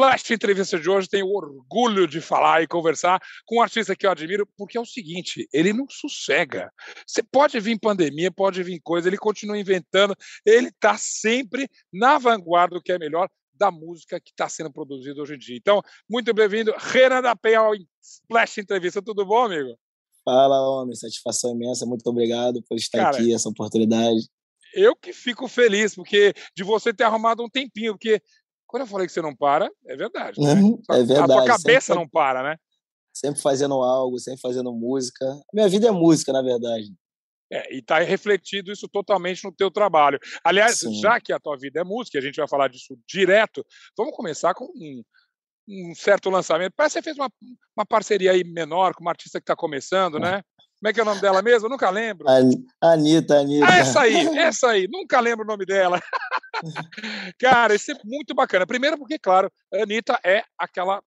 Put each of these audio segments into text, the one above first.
Splash Entrevista de hoje tenho orgulho de falar e conversar com um artista que eu admiro, porque é o seguinte, ele não sossega. Você pode vir pandemia, pode vir coisa, ele continua inventando, ele está sempre na vanguarda do que é melhor da música que está sendo produzida hoje em dia. Então, muito bem-vindo, Renan da Penha ao Splash Entrevista. Tudo bom, amigo? Fala, homem. Satisfação imensa. Muito obrigado por estar Cara, aqui, essa oportunidade. Eu que fico feliz, porque de você ter arrumado um tempinho, porque quando eu falei que você não para, é verdade. Né? Uhum, é verdade. A tua cabeça sempre, não para, né? Sempre fazendo algo, sempre fazendo música. Minha vida é música, na verdade. É, e está refletido isso totalmente no teu trabalho. Aliás, Sim. já que a tua vida é música, a gente vai falar disso direto, vamos começar com um, um certo lançamento. Parece que você fez uma, uma parceria aí menor com uma artista que está começando, é. né? Como é que é o nome dela mesmo? Eu nunca lembro. Anitta, Anitta. Ah, essa aí, essa aí. Nunca lembro o nome dela. Cara, isso é muito bacana. Primeiro porque, claro, a Anitta é aquela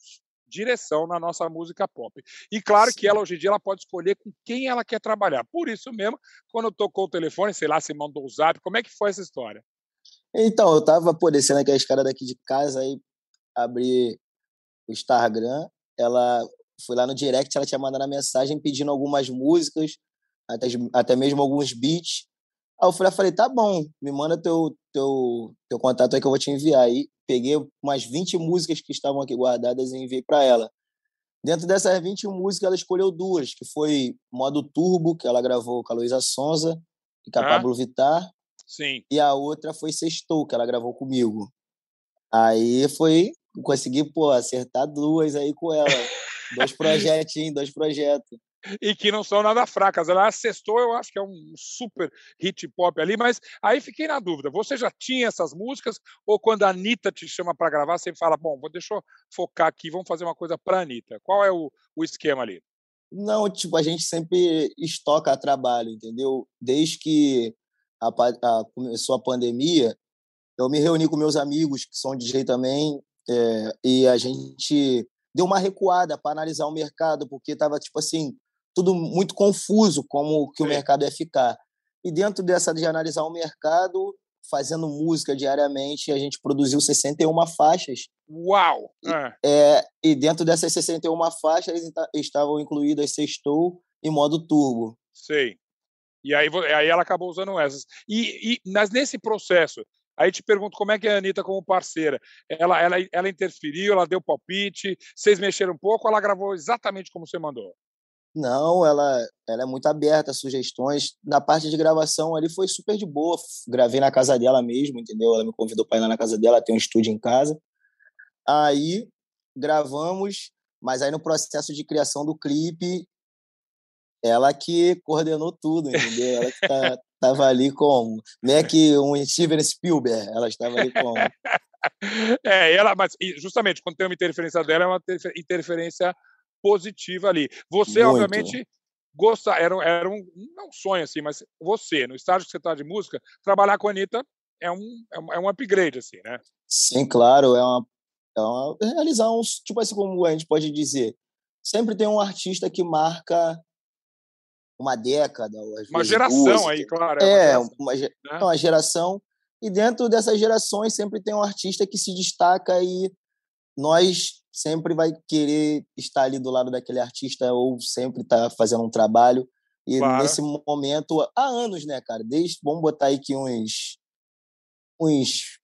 direção na nossa música pop. E claro Sim. que ela hoje em dia ela pode escolher com quem ela quer trabalhar. Por isso mesmo, quando tocou o telefone, sei lá, se mandou o zap, como é que foi essa história? Então, eu tava pô, descendo aqui a escada daqui de casa, aí abri o Instagram, ela fui lá no direct, ela tinha mandado a mensagem pedindo algumas músicas, até, até mesmo alguns beats. Aí eu falei, falei, tá bom, me manda teu, teu, teu contato aí que eu vou te enviar. Aí peguei umas 20 músicas que estavam aqui guardadas e enviei para ela. Dentro dessas 20 músicas, ela escolheu duas, que foi Modo Turbo, que ela gravou com a Luísa Sonza e com a ah, Pablo Vittar. Sim. E a outra foi Sextou, que ela gravou comigo. Aí foi, consegui, pô, acertar duas aí com ela. dois projetinhos, dois projetos. E que não são nada fracas. Ela acessou, eu acho que é um super hit pop ali, mas aí fiquei na dúvida. Você já tinha essas músicas? Ou quando a Anitta te chama para gravar, você fala, bom, vou, deixa eu focar aqui, vamos fazer uma coisa para a Anitta. Qual é o, o esquema ali? Não, tipo, a gente sempre estoca trabalho, entendeu? Desde que a, a, começou a pandemia, eu me reuni com meus amigos que são DJ também, é, e a gente deu uma recuada para analisar o mercado, porque estava, tipo assim, tudo muito confuso como que o mercado ia ficar. E dentro dessa de analisar o mercado, fazendo música diariamente, a gente produziu 61 faixas. Uau! É. é e dentro dessas 61 faixas estavam incluídas Sextou e Modo Turbo. Sei. E aí, aí ela acabou usando essas. E, e mas nesse processo, Aí te pergunto como é que é a Anitta como parceira. Ela, ela, ela interferiu, ela deu palpite, vocês mexeram um pouco, ela gravou exatamente como você mandou? Não, ela, ela é muito aberta a sugestões. Na parte de gravação ali foi super de boa. Gravei na casa dela mesmo, entendeu? Ela me convidou para ir lá na casa dela, tem um estúdio em casa. Aí gravamos, mas aí no processo de criação do clipe, ela que coordenou tudo, entendeu? Ela que tá, tava ali como? Não é que um Steven Spielberg, ela estava ali como? É, ela, mas justamente quando tem uma interferência dela, é uma interferência positiva ali. Você, Muito. obviamente, gosta, era, era um, não um sonho assim, mas você, no estágio que você está de música, trabalhar com a Anitta é um, é um upgrade, assim, né? Sim, claro, é uma, é uma realizar uns, tipo assim, como a gente pode dizer, sempre tem um artista que marca uma década. uma geração duas, aí, claro. É, é uma, uma, né? uma geração. E dentro dessas gerações sempre tem um artista que se destaca e nós sempre vai querer estar ali do lado daquele artista ou sempre estar tá fazendo um trabalho. E claro. nesse momento, há anos, né, cara? Desde, vamos botar aí que uns, uns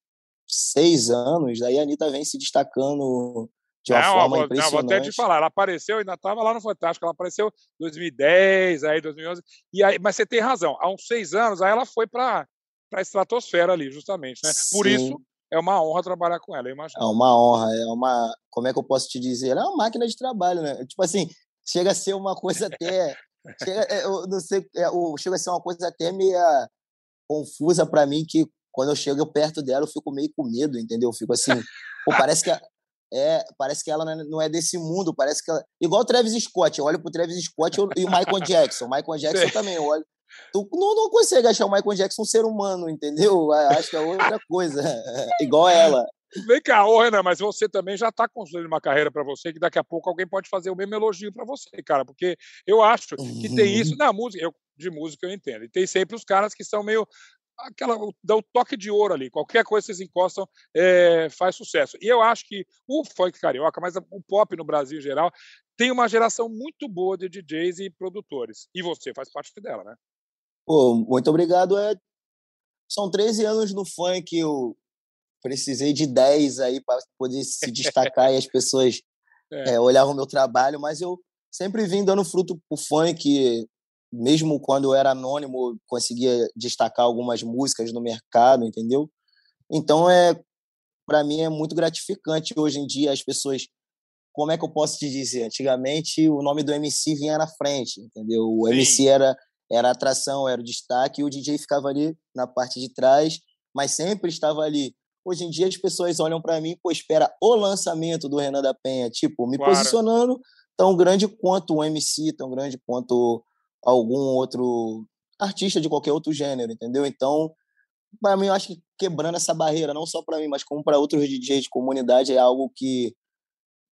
seis anos, daí a Anitta vem se destacando de uma forma vou, impressionante. Não, vou até te falar, ela apareceu, ainda estava lá no Fantástico, ela apareceu em 2010, aí 2011, e aí, mas você tem razão, há uns seis anos, aí ela foi para a estratosfera ali, justamente, né? Sim. Por isso, é uma honra trabalhar com ela, eu imagino. É uma honra, é uma, como é que eu posso te dizer? Ela é uma máquina de trabalho, né? Tipo assim, chega a ser uma coisa até, chega, é, eu não sei, é, chega a ser uma coisa até meio confusa para mim, que quando eu chego perto dela, eu fico meio com medo, entendeu? Eu fico assim, pô, parece que é, parece que ela não é, é desse mundo, parece que ela... Igual o Travis Scott, eu olho pro Travis Scott e o Michael Jackson. O Michael Jackson Sim. também, eu olho... Tu não, não consegue achar o Michael Jackson um ser humano, entendeu? Acho que é outra coisa. Igual ela. Vem cá, ô Renan, mas você também já está construindo uma carreira para você que daqui a pouco alguém pode fazer o mesmo elogio para você, cara, porque eu acho que tem isso na música, eu, de música eu entendo, e tem sempre os caras que são meio aquela, dá o toque de ouro ali. Qualquer coisa que vocês encostam é, faz sucesso. E eu acho que o funk carioca, mas o pop no Brasil em geral, tem uma geração muito boa de DJs e produtores. E você faz parte dela, né? Pô, muito obrigado. É... São 13 anos no funk, eu precisei de 10 aí para poder se destacar e as pessoas é. É, olhavam o meu trabalho, mas eu sempre vim dando fruto pro funk, mesmo quando eu era anônimo, conseguia destacar algumas músicas no mercado, entendeu? Então é para mim é muito gratificante hoje em dia as pessoas como é que eu posso te dizer? Antigamente o nome do MC vinha na frente, entendeu? O Sim. MC era era atração, era o destaque, e o DJ ficava ali na parte de trás, mas sempre estava ali. Hoje em dia as pessoas olham para mim, pô, espera o lançamento do Renan da Penha, tipo, me claro. posicionando tão grande quanto o MC, tão grande quanto algum outro artista de qualquer outro gênero, entendeu? Então, para mim, eu acho que quebrando essa barreira, não só para mim, mas como para outros DJs de comunidade, é algo que,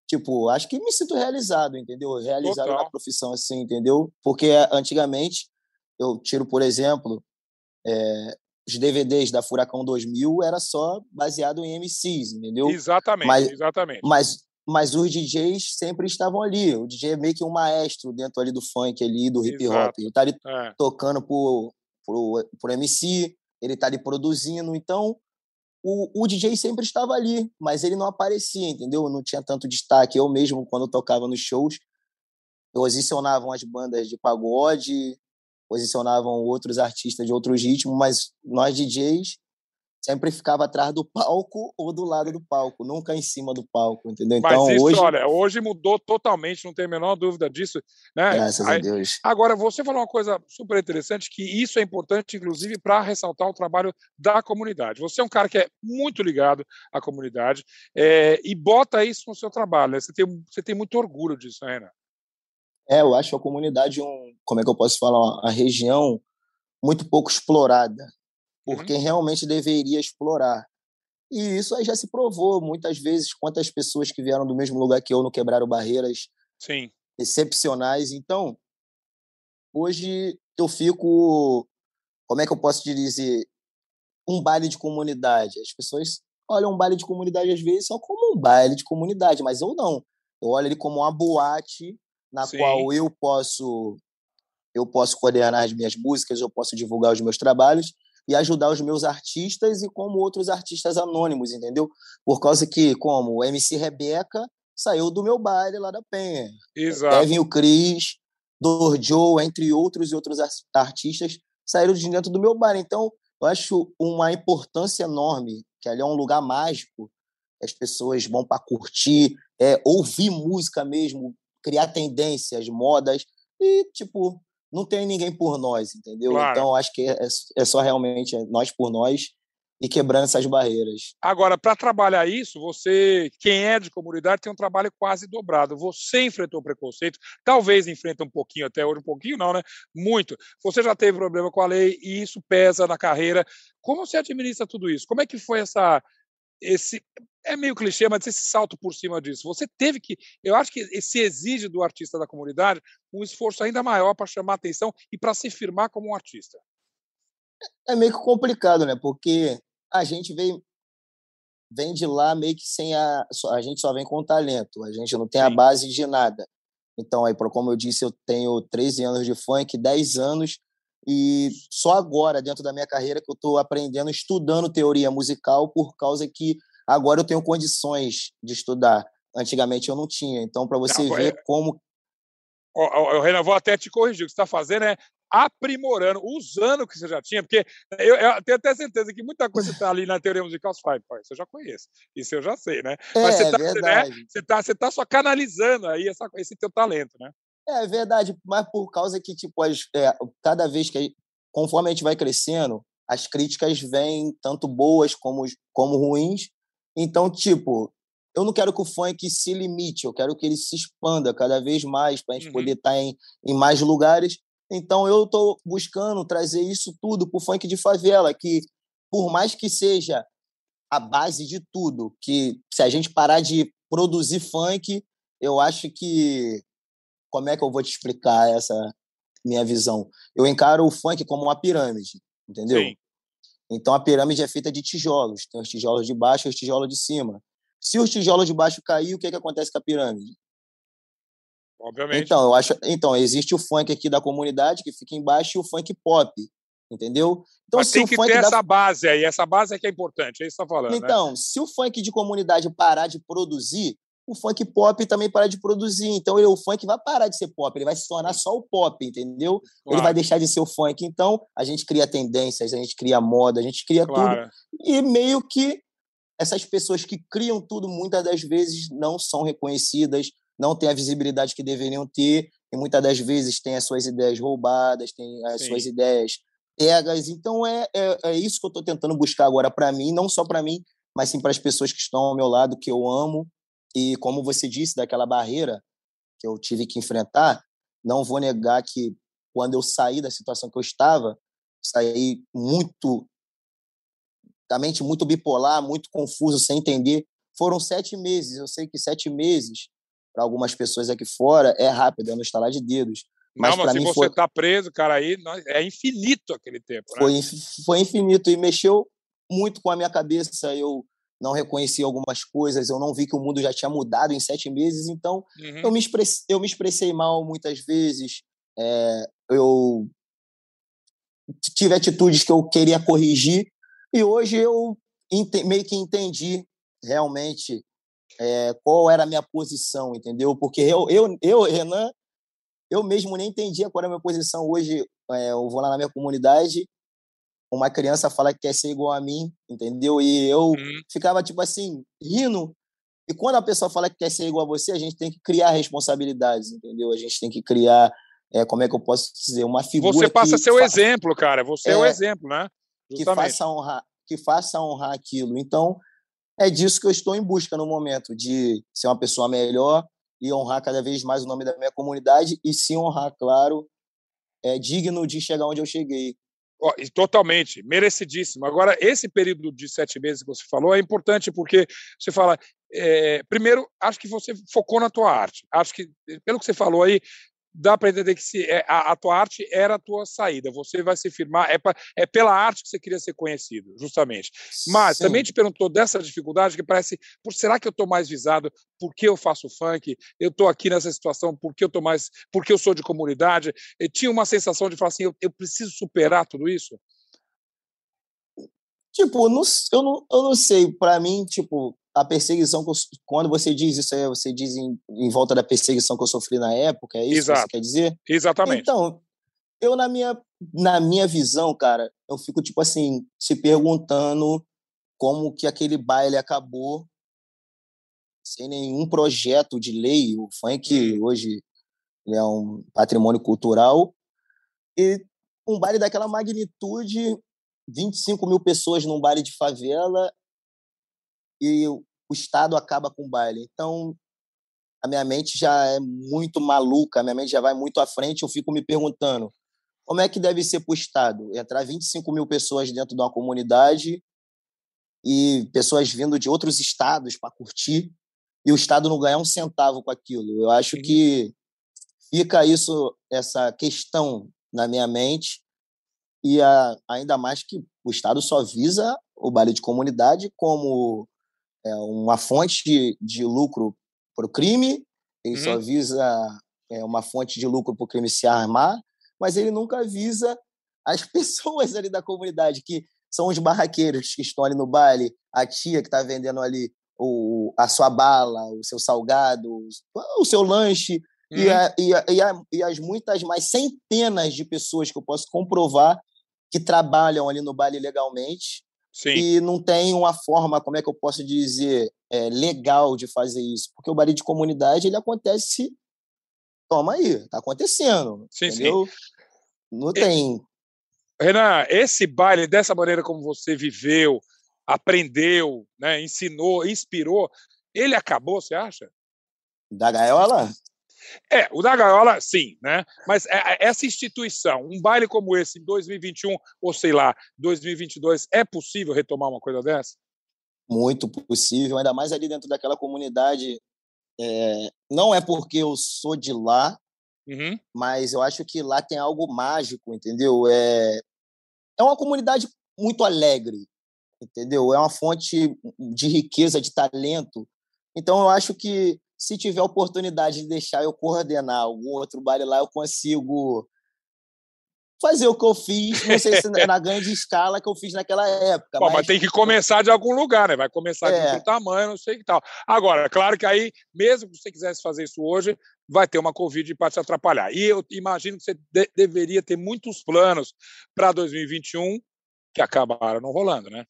tipo, acho que me sinto realizado, entendeu? Realizado Total. na profissão, assim, entendeu? Porque antigamente, eu tiro, por exemplo, é, os DVDs da Furacão 2000 era só baseado em MCs, entendeu? Exatamente, mas, exatamente. Mas mas os DJs sempre estavam ali. O DJ é meio que um maestro dentro ali do funk, ali, do hip hop. Ele tá ali é. tocando por, por, por MC, ele tá ali produzindo. Então, o, o DJ sempre estava ali, mas ele não aparecia, entendeu? Não tinha tanto destaque. Eu mesmo, quando tocava nos shows, posicionavam as bandas de pagode, posicionavam outros artistas de outros ritmos, mas nós DJs sempre ficava atrás do palco ou do lado do palco, nunca em cima do palco, entendeu? Então, Mas isso, hoje... olha, hoje mudou totalmente, não tem a menor dúvida disso, né? Graças Aí, a Deus. Agora, você falou uma coisa super interessante, que isso é importante, inclusive, para ressaltar o trabalho da comunidade. Você é um cara que é muito ligado à comunidade é, e bota isso no seu trabalho, né? Você tem, você tem muito orgulho disso, né, Renan? É, eu acho a comunidade um, como é que eu posso falar, a região muito pouco explorada, por quem uhum. realmente deveria explorar. E isso aí já se provou muitas vezes quantas pessoas que vieram do mesmo lugar que eu não quebraram barreiras Sim. excepcionais. Então, hoje eu fico, como é que eu posso te dizer, um baile de comunidade. As pessoas olham um baile de comunidade às vezes só como um baile de comunidade, mas eu não. Eu olho ele como uma boate na Sim. qual eu posso eu posso coordenar as minhas músicas, eu posso divulgar os meus trabalhos e ajudar os meus artistas e como outros artistas anônimos, entendeu? Por causa que, como o MC Rebeca saiu do meu baile lá da Penha. Exato. O Cris, Dorjo, entre outros e outros artistas, saíram de dentro do meu baile. Então, eu acho uma importância enorme, que ali é um lugar mágico, as pessoas vão para curtir, é, ouvir música mesmo, criar tendências, modas, e, tipo, não tem ninguém por nós, entendeu? Claro. Então, acho que é, é só realmente nós por nós e quebrando essas barreiras. Agora, para trabalhar isso, você, quem é de comunidade, tem um trabalho quase dobrado. Você enfrentou preconceito, talvez enfrenta um pouquinho até hoje, um pouquinho não, né? Muito. Você já teve problema com a lei e isso pesa na carreira. Como você administra tudo isso? Como é que foi essa esse é meio clichê, mas esse salto por cima disso. Você teve que, eu acho que se exige do artista da comunidade um esforço ainda maior para chamar atenção e para se firmar como um artista. É meio que complicado, né? Porque a gente vem vem de lá meio que sem a a gente só vem com talento, a gente não tem a base de nada. Então aí, como eu disse, eu tenho 13 anos de funk, 10 anos e só agora, dentro da minha carreira, que eu estou aprendendo, estudando teoria musical, por causa que agora eu tenho condições de estudar. Antigamente eu não tinha. Então, para você não, ver é... como. O, Renan, vou até te corrigir. O que você está fazendo é aprimorando, usando o que você já tinha, porque eu, eu tenho até certeza que muita coisa está ali na teoria musical, você fala, isso eu já conheço, isso eu já sei, né? É, Mas você está né, você tá, você tá só canalizando aí essa, esse teu talento, né? É verdade, mas por causa que, tipo, as, é, cada vez que, conforme a gente vai crescendo, as críticas vêm tanto boas como, como ruins. Então, tipo, eu não quero que o funk se limite, eu quero que ele se expanda cada vez mais para a gente uhum. poder estar tá em, em mais lugares. Então, eu estou buscando trazer isso tudo para o funk de favela, que por mais que seja a base de tudo, que se a gente parar de produzir funk, eu acho que como é que eu vou te explicar essa minha visão? Eu encaro o funk como uma pirâmide, entendeu? Sim. Então a pirâmide é feita de tijolos. Tem os tijolos de baixo e os tijolos de cima. Se os tijolos de baixo cair, o que, que acontece com a pirâmide? Obviamente. Então, eu acho, então, existe o funk aqui da comunidade que fica embaixo e o funk pop, entendeu? Então, Mas tem que ter da... essa base aí, essa base é que é importante, é isso que você está falando. Né? Então, né? se o funk de comunidade parar de produzir, o funk pop também para de produzir. Então, ele, o funk vai parar de ser pop, ele vai se tornar só o pop, entendeu? Claro. Ele vai deixar de ser o funk. Então, a gente cria tendências, a gente cria moda, a gente cria claro. tudo. E meio que essas pessoas que criam tudo, muitas das vezes não são reconhecidas, não têm a visibilidade que deveriam ter, e muitas das vezes têm as suas ideias roubadas, têm as Sim. suas ideias pegas. Então, é, é, é isso que eu estou tentando buscar agora para mim, não só para mim, mas sim para as pessoas que estão ao meu lado, que eu amo. E como você disse, daquela barreira que eu tive que enfrentar, não vou negar que quando eu saí da situação que eu estava, saí muito da mente muito bipolar, muito confuso, sem entender. Foram sete meses. Eu sei que sete meses, para algumas pessoas aqui fora, é rápido, é no estalar de dedos. Mas, não, mas se você foi... tá preso, cara, aí é infinito aquele tempo. Né? Foi, foi infinito e mexeu muito com a minha cabeça. Eu não reconheci algumas coisas, eu não vi que o mundo já tinha mudado em sete meses, então uhum. eu, me expressei, eu me expressei mal muitas vezes. É, eu tive atitudes que eu queria corrigir e hoje eu meio que entendi realmente é, qual era a minha posição, entendeu? Porque eu, eu, eu, Renan, eu mesmo nem entendia qual era a minha posição. Hoje é, eu vou lá na minha comunidade, uma criança fala que quer ser igual a mim, entendeu? E eu uhum. ficava, tipo assim, rindo. E quando a pessoa fala que quer ser igual a você, a gente tem que criar responsabilidades, entendeu? A gente tem que criar, é, como é que eu posso dizer, uma figura. Você passa a ser o exemplo, cara. Você é, é o exemplo, né? que faça honrar que faça honrar aquilo. Então, é disso que eu estou em busca no momento, de ser uma pessoa melhor e honrar cada vez mais o nome da minha comunidade e se honrar, claro, é digno de chegar onde eu cheguei. Totalmente, merecidíssimo. Agora, esse período de sete meses que você falou é importante porque você fala, é, primeiro, acho que você focou na tua arte. Acho que, pelo que você falou aí, dá para entender que se é, a, a, tua arte era a tua saída. Você vai se firmar, é, pra, é pela arte que você queria ser conhecido, justamente. Mas Sim. também te perguntou dessa dificuldade que parece, por será que eu estou mais visado? Por que eu faço funk? Eu estou aqui nessa situação porque eu tô mais, porque eu sou de comunidade? Eu tinha uma sensação de falar assim, eu, eu preciso superar tudo isso. Tipo, não, eu, não, eu não sei. Para mim, tipo, a perseguição eu, quando você diz isso aí, você diz em, em, volta da perseguição que eu sofri na época, é isso Exato. que você quer dizer? Exatamente. Então, eu na minha na minha visão, cara, eu fico tipo assim, se perguntando como que aquele baile acabou sem nenhum projeto de lei, o funk hoje é um patrimônio cultural e um baile daquela magnitude 25 mil pessoas num baile de favela e o Estado acaba com o baile. Então, a minha mente já é muito maluca, a minha mente já vai muito à frente. Eu fico me perguntando como é que deve ser para o Estado entrar 25 mil pessoas dentro de uma comunidade e pessoas vindo de outros estados para curtir e o Estado não ganhar um centavo com aquilo. Eu acho que fica isso, essa questão na minha mente e a, ainda mais que o Estado só visa o baile de comunidade como é, uma fonte de, de lucro para o crime, ele uhum. só visa é, uma fonte de lucro para o crime se armar, mas ele nunca visa as pessoas ali da comunidade, que são os barraqueiros que estão ali no baile, a tia que está vendendo ali o, a sua bala, o seu salgado, o seu lanche, uhum. e, a, e, a, e, a, e as muitas mais centenas de pessoas que eu posso comprovar que trabalham ali no baile legalmente Sim. e não tem uma forma, como é que eu posso dizer, é, legal de fazer isso. Porque o baile de comunidade ele acontece. Toma aí, tá acontecendo. Sim, entendeu? sim. Não tem. Renan, esse baile, dessa maneira como você viveu, aprendeu, né, ensinou, inspirou, ele acabou, você acha? Da gaiola? É, o da gaiola, sim, né? Mas é, é, essa instituição, um baile como esse em 2021, ou sei lá, 2022, é possível retomar uma coisa dessa? Muito possível, ainda mais ali dentro daquela comunidade. É, não é porque eu sou de lá, uhum. mas eu acho que lá tem algo mágico, entendeu? É, é uma comunidade muito alegre, entendeu? É uma fonte de riqueza, de talento. Então, eu acho que se tiver oportunidade de deixar eu coordenar algum outro baile lá, eu consigo fazer o que eu fiz, não sei se na grande escala que eu fiz naquela época. Bom, mas... mas... tem que começar de algum lugar, né? Vai começar é. de outro tamanho, não sei que tal. Agora, claro que aí, mesmo que você quisesse fazer isso hoje, vai ter uma Covid para te atrapalhar. E eu imagino que você de deveria ter muitos planos para 2021 que acabaram não rolando, né?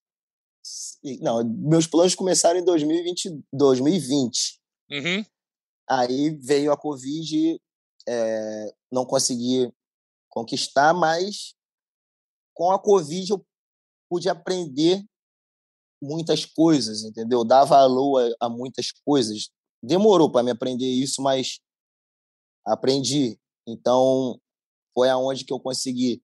Não, meus planos começaram em 2020. 2020. Uhum. Aí veio a Covid, é, não consegui conquistar, mas com a Covid eu pude aprender muitas coisas, entendeu? Dar valor a, a muitas coisas. Demorou para me aprender isso, mas aprendi. Então, foi aonde que eu consegui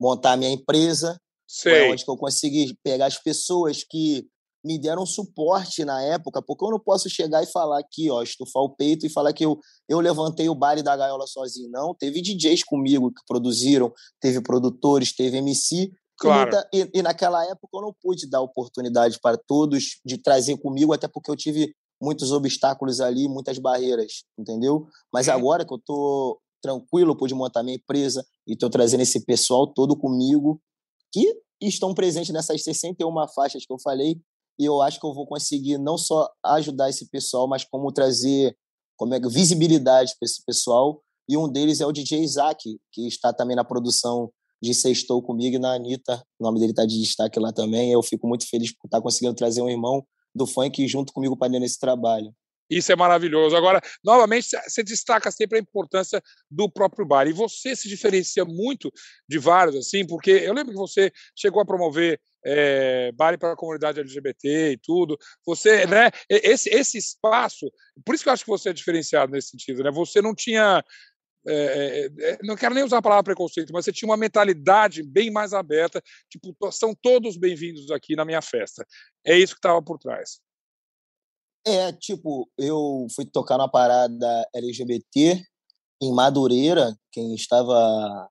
montar minha empresa, Sei. foi aonde que eu consegui pegar as pessoas que me deram suporte na época, porque eu não posso chegar e falar aqui, ó, estufar o peito e falar que eu, eu levantei o baile da gaiola sozinho. Não, teve DJs comigo que produziram, teve produtores, teve MC. Claro. E, muita, e, e naquela época eu não pude dar oportunidade para todos de trazer comigo, até porque eu tive muitos obstáculos ali, muitas barreiras, entendeu? Mas agora que eu tô tranquilo, pude montar minha empresa e tô trazendo esse pessoal todo comigo, que estão presentes nessas 61 faixas que eu falei, e eu acho que eu vou conseguir não só ajudar esse pessoal, mas como trazer como é, visibilidade para esse pessoal. E um deles é o DJ Isaac, que está também na produção de Sextou comigo e na Anitta. O nome dele está de destaque lá também. Eu fico muito feliz por estar conseguindo trazer um irmão do funk junto comigo para nesse trabalho. Isso é maravilhoso. Agora, novamente, você destaca sempre a importância do próprio bar. E você se diferencia muito de vários, assim, porque eu lembro que você chegou a promover é, baile para a comunidade LGBT e tudo. Você, né, esse, esse espaço, por isso que eu acho que você é diferenciado nesse sentido, né? Você não tinha. É, é, não quero nem usar a palavra preconceito, mas você tinha uma mentalidade bem mais aberta, tipo, são todos bem-vindos aqui na minha festa. É isso que estava por trás. É, tipo, eu fui tocar na parada LGBT em Madureira, quem estava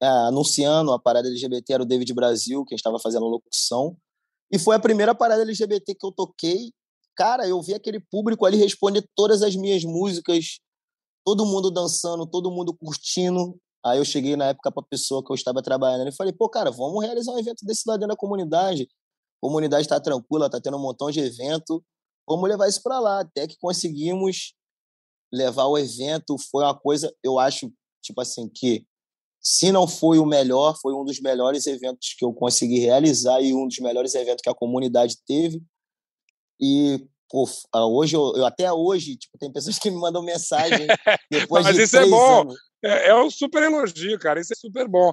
é, anunciando a parada LGBT era o David Brasil, quem estava fazendo a locução. E foi a primeira parada LGBT que eu toquei. Cara, eu vi aquele público ali responder todas as minhas músicas, todo mundo dançando, todo mundo curtindo. Aí eu cheguei na época para a pessoa que eu estava trabalhando e falei: pô, cara, vamos realizar um evento desse lá dentro da comunidade. Comunidade está tranquila, está tendo um montão de evento. Vamos levar isso para lá. Até que conseguimos levar o evento. Foi uma coisa, eu acho, tipo assim, que se não foi o melhor, foi um dos melhores eventos que eu consegui realizar e um dos melhores eventos que a comunidade teve. E pô, ah, hoje, eu, eu, até hoje, tipo, tem pessoas que me mandam mensagem depois Mas de isso é bom. Anos. É, é um super elogio, cara. Isso é super bom.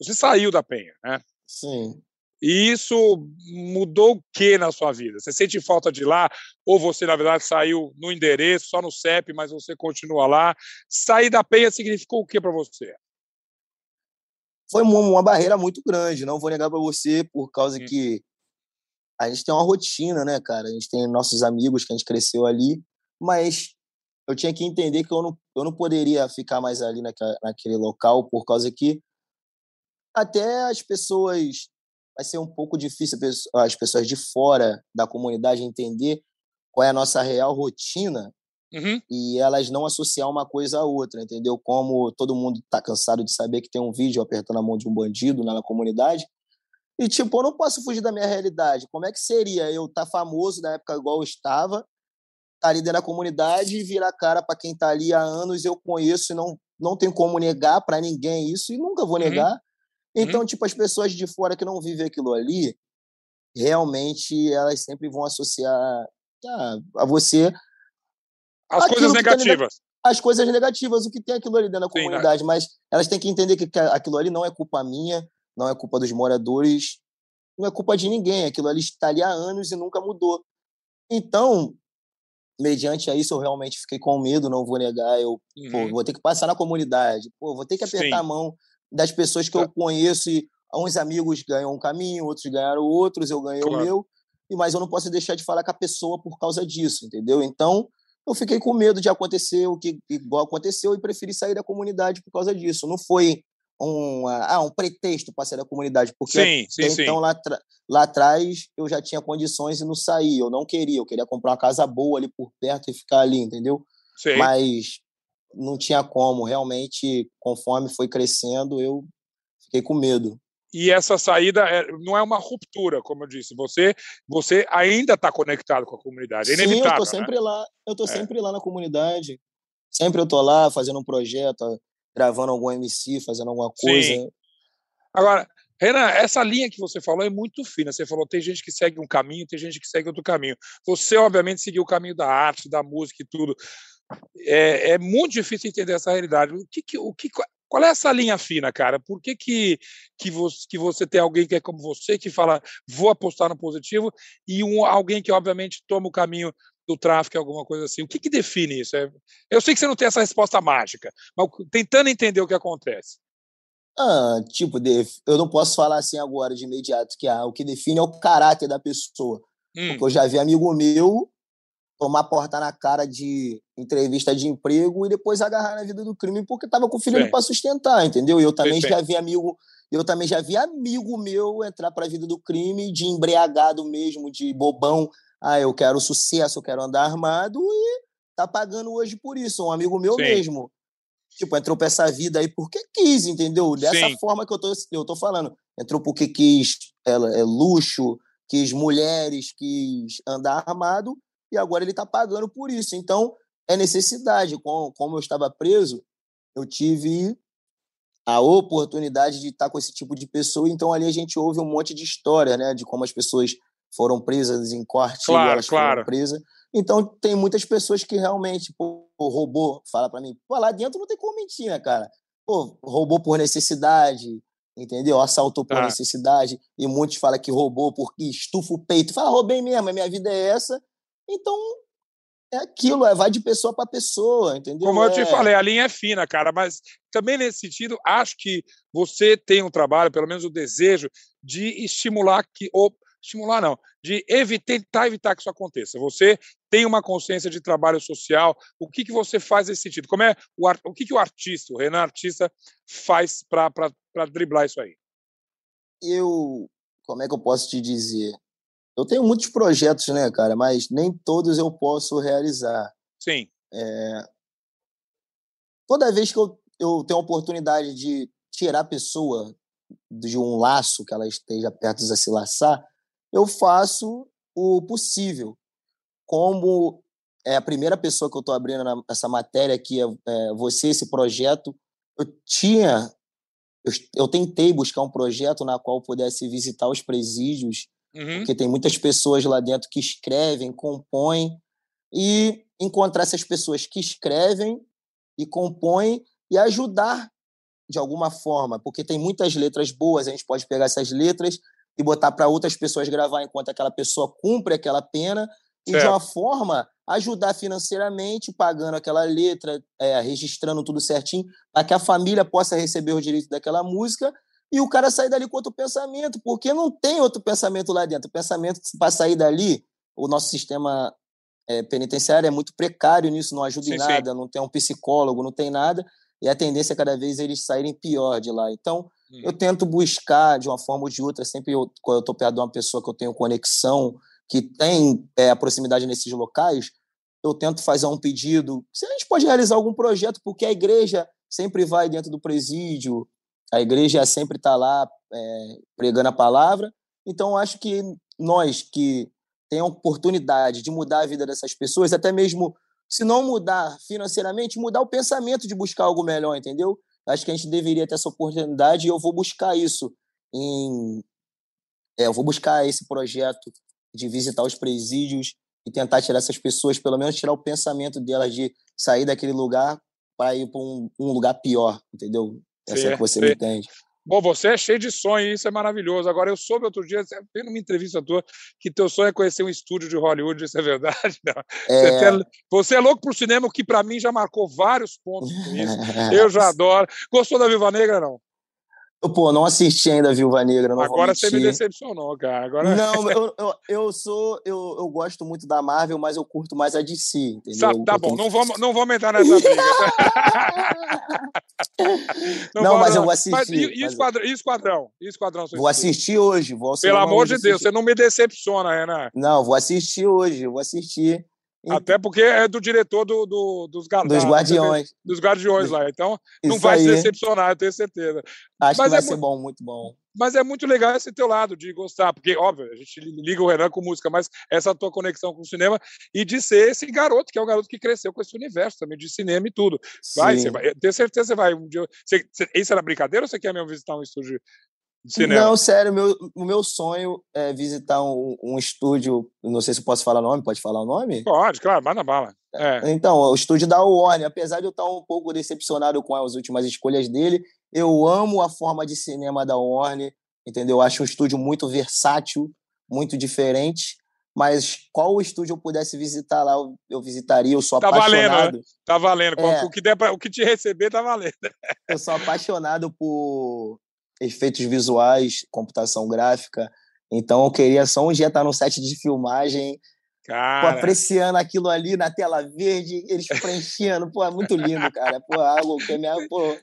Você saiu da Penha, né? Sim. E isso mudou o que na sua vida? Você sente falta de lá? Ou você, na verdade, saiu no endereço, só no CEP, mas você continua lá? Sair da Penha significou o que para você? Foi uma, uma, barreira muito grande, não vou negar para você, por causa hum. que a gente tem uma rotina, né, cara? A gente tem nossos amigos que a gente cresceu ali, mas eu tinha que entender que eu não, eu não poderia ficar mais ali naquela, naquele local, por causa que até as pessoas vai ser um pouco difícil as pessoas de fora da comunidade entender qual é a nossa real rotina uhum. e elas não associar uma coisa à outra, entendeu? Como todo mundo está cansado de saber que tem um vídeo apertando a mão de um bandido na comunidade. E, tipo, eu não posso fugir da minha realidade. Como é que seria eu estar tá famoso na época igual eu estava, estar tá ali dentro da comunidade e virar cara para quem está ali há anos, eu conheço e não, não tenho como negar para ninguém isso e nunca vou uhum. negar. Uhum. Então, uhum. tipo, as pessoas de fora que não vivem aquilo ali, realmente elas sempre vão associar a, a você as coisas negativas. as coisas negativas, o que tem aquilo ali dentro da Sim, né? comunidade, né? mas elas têm que entender que aquilo ali não é culpa minha, não é culpa dos moradores, não é culpa de ninguém, aquilo ali está ali há anos e nunca mudou. Então, mediante a isso, eu realmente fiquei com medo, não vou negar, eu uhum. pô, vou ter que passar na comunidade, pô, vou ter que apertar Sim. a mão das pessoas que eu conheço e uns amigos ganham um caminho, outros ganharam outros, eu ganhei claro. o meu, mas eu não posso deixar de falar com a pessoa por causa disso, entendeu? Então, eu fiquei com medo de acontecer o que igual aconteceu e preferi sair da comunidade por causa disso. Não foi um, ah, um pretexto para sair da comunidade, porque sim, sim, então sim. Lá, lá atrás eu já tinha condições e não saí, eu não queria, eu queria comprar uma casa boa ali por perto e ficar ali, entendeu? Mas não tinha como, realmente, conforme foi crescendo, eu fiquei com medo e essa saída é, não é uma ruptura, como eu disse. Você, você ainda está conectado com a comunidade. É Sim, eu estou né? sempre né? lá. Eu estou é. sempre lá na comunidade. Sempre eu estou lá fazendo um projeto, gravando algum MC, fazendo alguma coisa. Sim. Agora, Renan, essa linha que você falou é muito fina. Você falou tem gente que segue um caminho, tem gente que segue outro caminho. Você, obviamente, seguiu o caminho da arte, da música e tudo. É, é muito difícil entender essa realidade. O que, que, o que, qual é essa linha fina, cara? Por que, que, que, você, que você tem alguém que é como você, que fala, vou apostar no positivo, e um, alguém que, obviamente, toma o caminho do tráfico, alguma coisa assim? O que, que define isso? É, eu sei que você não tem essa resposta mágica, mas tentando entender o que acontece. Ah, tipo, eu não posso falar assim agora de imediato, que ah, o que define é o caráter da pessoa. Hum. Porque eu já vi amigo meu tomar porta na cara de entrevista de emprego e depois agarrar na vida do crime porque estava com o filho para sustentar, entendeu? E eu também já vi amigo, eu também já vi amigo meu entrar para a vida do crime de embriagado mesmo, de bobão. Ah, eu quero sucesso, eu quero andar armado e tá pagando hoje por isso. Um amigo meu Sim. mesmo. Tipo, entrou para essa vida aí porque quis, entendeu? Dessa Sim. forma que eu tô, eu tô falando. Entrou porque quis é, é, luxo, quis mulheres, quis andar armado e agora ele está pagando por isso. Então, é necessidade. Como eu estava preso, eu tive a oportunidade de estar com esse tipo de pessoa, então ali a gente ouve um monte de história, né, de como as pessoas foram presas em corte claro, elas claro. foram presas. Então tem muitas pessoas que realmente, pô, roubou, fala para mim, pô, lá dentro não tem como mentir, né, cara? Pô, roubou por necessidade, entendeu? Assaltou por ah. necessidade, e muitos falam que roubou porque estufa o peito. Fala, roubei mesmo, a minha vida é essa, então, é aquilo, é, vai de pessoa para pessoa, entendeu? Como eu te é... falei, a linha é fina, cara, mas também nesse sentido, acho que você tem um trabalho, pelo menos o desejo, de estimular que. Ou, estimular não, de evitar, tentar evitar que isso aconteça. Você tem uma consciência de trabalho social. O que, que você faz nesse sentido? Como é o, o que, que o artista, o Renan artista, faz para driblar isso aí? Eu, como é que eu posso te dizer? Eu tenho muitos projetos, né, cara, mas nem todos eu posso realizar. Sim. É... Toda vez que eu, eu tenho a oportunidade de tirar a pessoa de um laço que ela esteja perto de se laçar, eu faço o possível. Como é a primeira pessoa que eu estou abrindo essa matéria aqui, é, é, você, esse projeto, eu tinha, eu, eu tentei buscar um projeto na qual pudesse visitar os presídios uhum. porque tem muitas pessoas lá dentro que escrevem, compõem, e encontrar essas pessoas que escrevem e compõem e ajudar de alguma forma, porque tem muitas letras boas, a gente pode pegar essas letras e botar para outras pessoas gravar enquanto aquela pessoa cumpre aquela pena e certo. de uma forma ajudar financeiramente, pagando aquela letra, é, registrando tudo certinho, para que a família possa receber o direito daquela música e o cara sair dali com outro pensamento, porque não tem outro pensamento lá dentro. O pensamento para sair dali, o nosso sistema é, penitenciário é muito precário nisso, não ajuda sim, em nada, sim. não tem um psicólogo, não tem nada, e a tendência é cada vez eles saírem pior de lá. Então, hum. eu tento buscar, de uma forma ou de outra, sempre eu, quando eu estou perto de uma pessoa que eu tenho conexão, que tem é, a proximidade nesses locais, eu tento fazer um pedido. Se a gente pode realizar algum projeto, porque a igreja sempre vai dentro do presídio, a igreja sempre está lá é, pregando a palavra. Então, acho que nós que temos a oportunidade de mudar a vida dessas pessoas, até mesmo se não mudar financeiramente, mudar o pensamento de buscar algo melhor, entendeu? Acho que a gente deveria ter essa oportunidade e eu vou buscar isso em é, eu vou buscar esse projeto de visitar os presídios e tentar tirar essas pessoas, pelo menos tirar o pensamento delas de sair daquele lugar para ir para um, um, lugar pior, entendeu? Essa sim, é que você me entende. Bom, você é cheio de sonho isso é maravilhoso. Agora, eu soube outro dia, vendo uma entrevista tua, que teu sonho é conhecer um estúdio de Hollywood, isso é verdade? Não. É... Você, é, você é louco pro cinema, que para mim já marcou vários pontos com isso. Eu já adoro. Gostou da Viva Negra, não? Pô, não assisti ainda a Viúva Negra. Agora você me decepcionou, cara. Agora... Não, eu, eu, eu sou. Eu, eu gosto muito da Marvel, mas eu curto mais a DC, entendeu? Tá, tá bom, não vamos, não vamos entrar nessa briga. não, não mas eu vou assistir. Mas, e, e, esquadrão, e esquadrão? E esquadrão vou assistir hoje. Vou Pelo amor de Deus, você não me decepciona, Renan. Não, vou assistir hoje, vou assistir. Até porque é do diretor do, do dos, dos Guardiões. Dos Guardiões lá. Então, não vai se decepcionar, eu tenho certeza. Acho Mas que vai é ser muito, bom, muito bom. Mas é muito legal esse teu lado de gostar, porque, óbvio, a gente liga o Renan com música, mas essa tua conexão com o cinema e de ser esse garoto, que é o garoto que cresceu com esse universo também, de cinema e tudo. Vai, você vai, tenho certeza que você vai um dia. Você, você, isso era brincadeira ou você quer mesmo visitar um estúdio Cinema. Não, sério, meu, o meu sonho é visitar um, um, estúdio. Não sei se eu posso falar o nome, pode falar o nome? Pode, claro, manda bala. É. Então, o estúdio da Warner, apesar de eu estar um pouco decepcionado com as últimas escolhas dele, eu amo a forma de cinema da Warner, entendeu? Eu acho um estúdio muito versátil, muito diferente. Mas qual estúdio eu pudesse visitar lá, eu, visitaria. Eu sou tá apaixonado. Valendo, né? Tá valendo. É. O, que der pra, o que te receber tá valendo. eu sou apaixonado por efeitos visuais, computação gráfica. Então eu queria só um dia estar no set de filmagem, pô, apreciando aquilo ali na tela verde, eles preenchendo. pô, é muito lindo, cara. Pô, algo que é minha. Pô.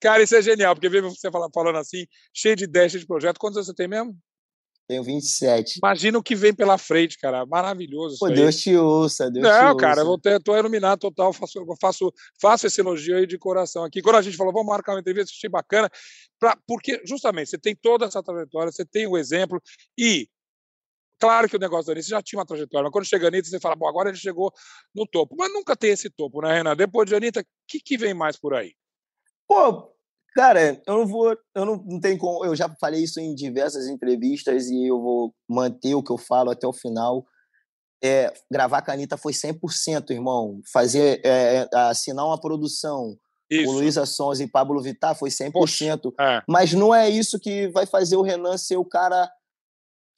Cara, isso é genial, porque vendo você falando assim, cheio de ideias, cheio de projeto. Quantos anos você tem mesmo? Tenho 27. Imagina o que vem pela frente, cara. Maravilhoso. Pô, Deus te ouça, Deus Não, te cara, ouça. eu ter, tô iluminado total. Faço, faço, faço esse elogio aí de coração aqui. Quando a gente falou, vamos marcar uma entrevista, achei bacana, pra, porque justamente você tem toda essa trajetória, você tem o exemplo e. Claro que o negócio da Anitta já tinha uma trajetória, mas quando chega a Anitta, você fala, bom, agora ele chegou no topo. Mas nunca tem esse topo, né, Renan? Depois de Anitta, o que, que vem mais por aí? Pô, Cara, eu não vou. Eu não, não tenho como. Eu já falei isso em diversas entrevistas e eu vou manter o que eu falo até o final. É, gravar Canita foi 100%, irmão. Fazer, é, assinar uma produção, isso. o Luísa Sons e Pablo Vittar foi 100%. Poxa, é. Mas não é isso que vai fazer o Renan ser o cara,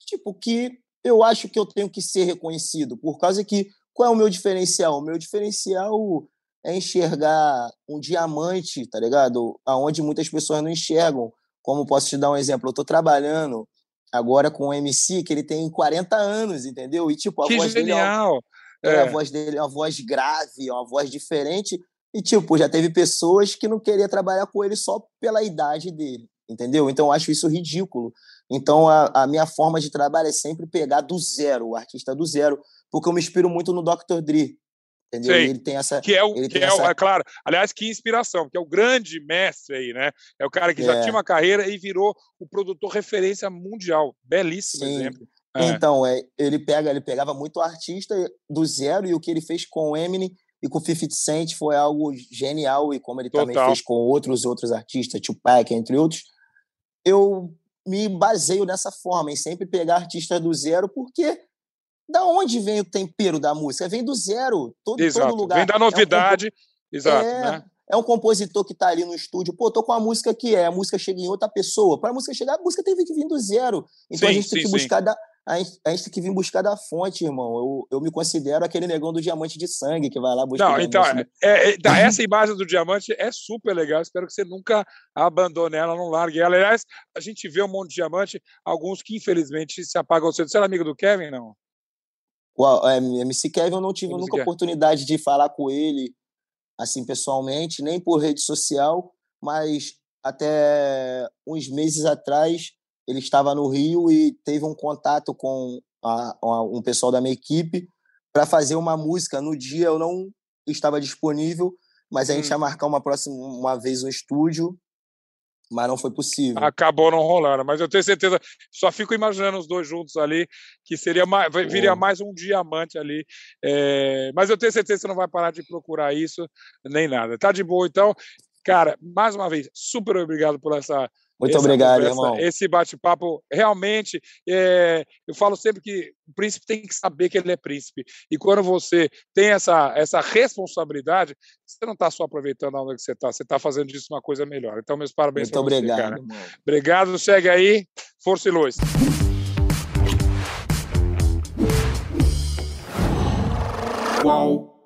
tipo, que eu acho que eu tenho que ser reconhecido. Por causa que, qual é o meu diferencial? O meu diferencial é enxergar um diamante, tá ligado? Aonde muitas pessoas não enxergam. Como posso te dar um exemplo? Eu tô trabalhando agora com um MC que ele tem 40 anos, entendeu? E tipo, a que voz genial. dele é, é. a voz dele é uma voz grave, é uma voz diferente. E tipo, já teve pessoas que não queriam trabalhar com ele só pela idade dele, entendeu? Então eu acho isso ridículo. Então a, a minha forma de trabalho é sempre pegar do zero, o artista do zero, porque eu me inspiro muito no Dr. Dre. Entendeu? Sei, ele tem essa. Que é o, que é, essa... é claro. Aliás, que inspiração, porque é o grande mestre aí, né? É o cara que é. já tinha uma carreira e virou o produtor referência mundial. Belíssimo Sim. exemplo. É. Então, é, ele pega, ele pegava muito artista do zero e o que ele fez com o Eminem e com o 50 Cent foi algo genial e como ele Total. também fez com outros outros artistas, Tupac, entre outros. Eu me baseio dessa forma, em sempre pegar artistas do zero, porque da onde vem o tempero da música? Vem do zero. Todo, Exato. todo lugar. Vem da novidade. É um, Exato. É, né? é um compositor que está ali no estúdio. Pô, tô com a música que é. A música chega em outra pessoa. Para a música chegar, a música teve que vir do zero. Então sim, a gente tem sim, que buscar da. A gente, a gente, tem que vir buscar da fonte, irmão. Eu, eu me considero aquele negão do diamante de sangue que vai lá buscar. Não, então, é, é, é essa imagem do diamante é super legal. Espero que você nunca abandone ela, não largue ela. Aliás, a gente vê um monte de diamante, alguns que infelizmente se apagam cedo. Você era amigo do Kevin, não? O é, MC Kevin eu não tive MC nunca Kevin. oportunidade de falar com ele assim pessoalmente, nem por rede social, mas até uns meses atrás ele estava no Rio e teve um contato com a, a, um pessoal da minha equipe para fazer uma música. No dia eu não estava disponível, mas a gente hum. ia marcar uma próxima uma vez no estúdio mas não foi possível. Acabou não rolando, mas eu tenho certeza, só fico imaginando os dois juntos ali, que seria mais, viria mais um diamante ali. É, mas eu tenho certeza que você não vai parar de procurar isso, nem nada. Tá de boa, então. Cara, mais uma vez, super obrigado por essa Muito essa obrigado, conversa, irmão. Esse bate-papo, realmente, é, eu falo sempre que o príncipe tem que saber que ele é príncipe. E quando você tem essa, essa responsabilidade, você não está só aproveitando a onda que você está, você está fazendo disso uma coisa melhor. Então, meus parabéns Muito obrigado, você, cara. Irmão. Obrigado, segue aí. Força e luz. Qual?